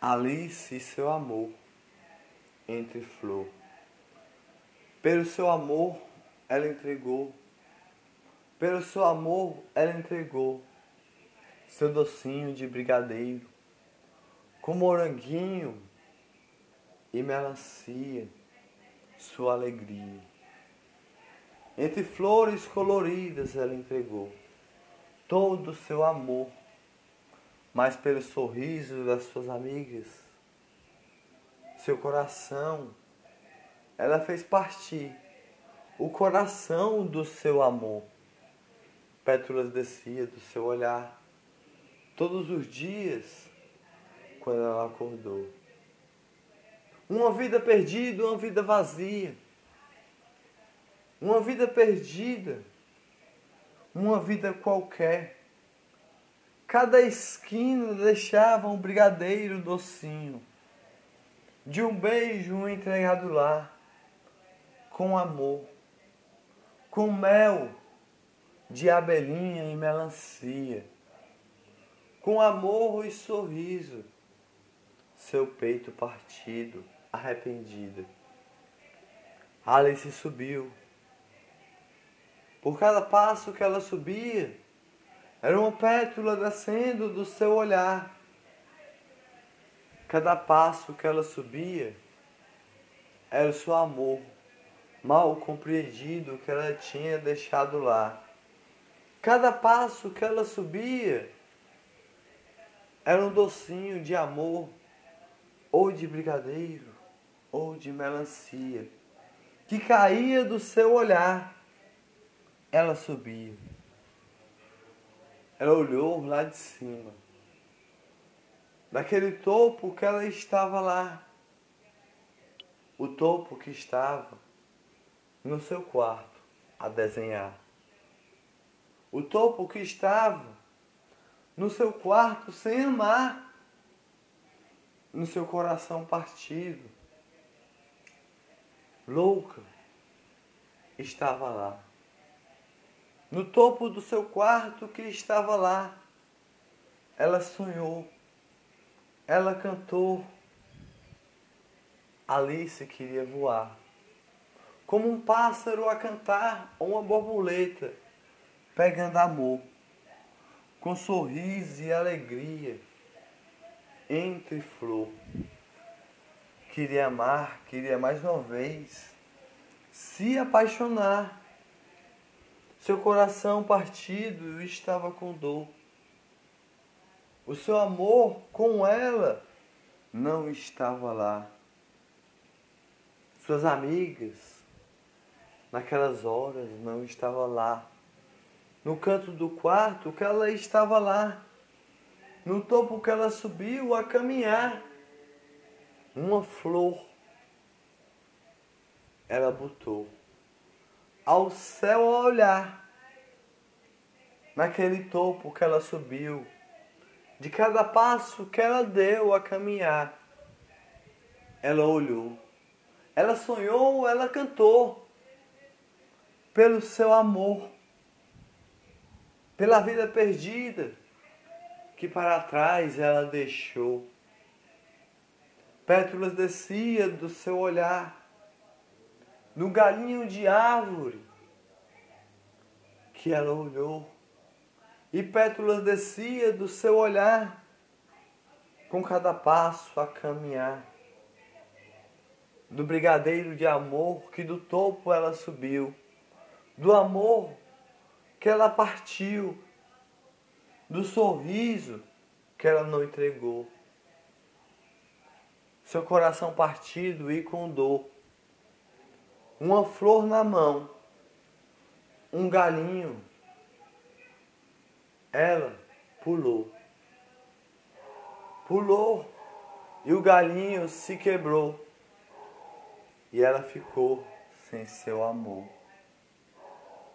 Alice seu amor entre flor. Pelo seu amor ela entregou, pelo seu amor ela entregou seu docinho de brigadeiro, com moranguinho e melancia, sua alegria. Entre flores coloridas ela entregou todo o seu amor mas pelo sorriso das suas amigas, seu coração, ela fez partir o coração do seu amor. Pétalas descia do seu olhar todos os dias quando ela acordou. Uma vida perdida, uma vida vazia. Uma vida perdida, uma vida qualquer Cada esquina deixava um brigadeiro docinho, de um beijo entregado lá, com amor, com mel de abelhinha e melancia, com amor e sorriso, seu peito partido, arrependida. Alice subiu. Por cada passo que ela subia, era uma pétula descendo do seu olhar. Cada passo que ela subia era o seu amor, mal compreendido que ela tinha deixado lá. Cada passo que ela subia era um docinho de amor, ou de brigadeiro, ou de melancia, que caía do seu olhar. Ela subia. Ela olhou lá de cima, daquele topo que ela estava lá, o topo que estava no seu quarto a desenhar, o topo que estava no seu quarto sem amar, no seu coração partido, louca, estava lá no topo do seu quarto que estava lá. Ela sonhou, ela cantou. Alice queria voar, como um pássaro a cantar ou uma borboleta, pegando amor, com sorriso e alegria, entre flor. Queria amar, queria mais uma vez se apaixonar seu coração partido estava com dor. O seu amor com ela não estava lá. Suas amigas, naquelas horas, não estava lá. No canto do quarto que ela estava lá. No topo que ela subiu a caminhar. Uma flor ela botou ao céu a olhar, naquele topo que ela subiu, de cada passo que ela deu a caminhar. Ela olhou, ela sonhou, ela cantou pelo seu amor, pela vida perdida que para trás ela deixou. Pétalas descia do seu olhar no galinho de árvore que ela olhou, e pétalas descia do seu olhar, com cada passo a caminhar. Do brigadeiro de amor que do topo ela subiu, do amor que ela partiu, do sorriso que ela não entregou. Seu coração partido e com dor uma flor na mão, um galinho. Ela pulou. Pulou e o galinho se quebrou. E ela ficou sem seu amor.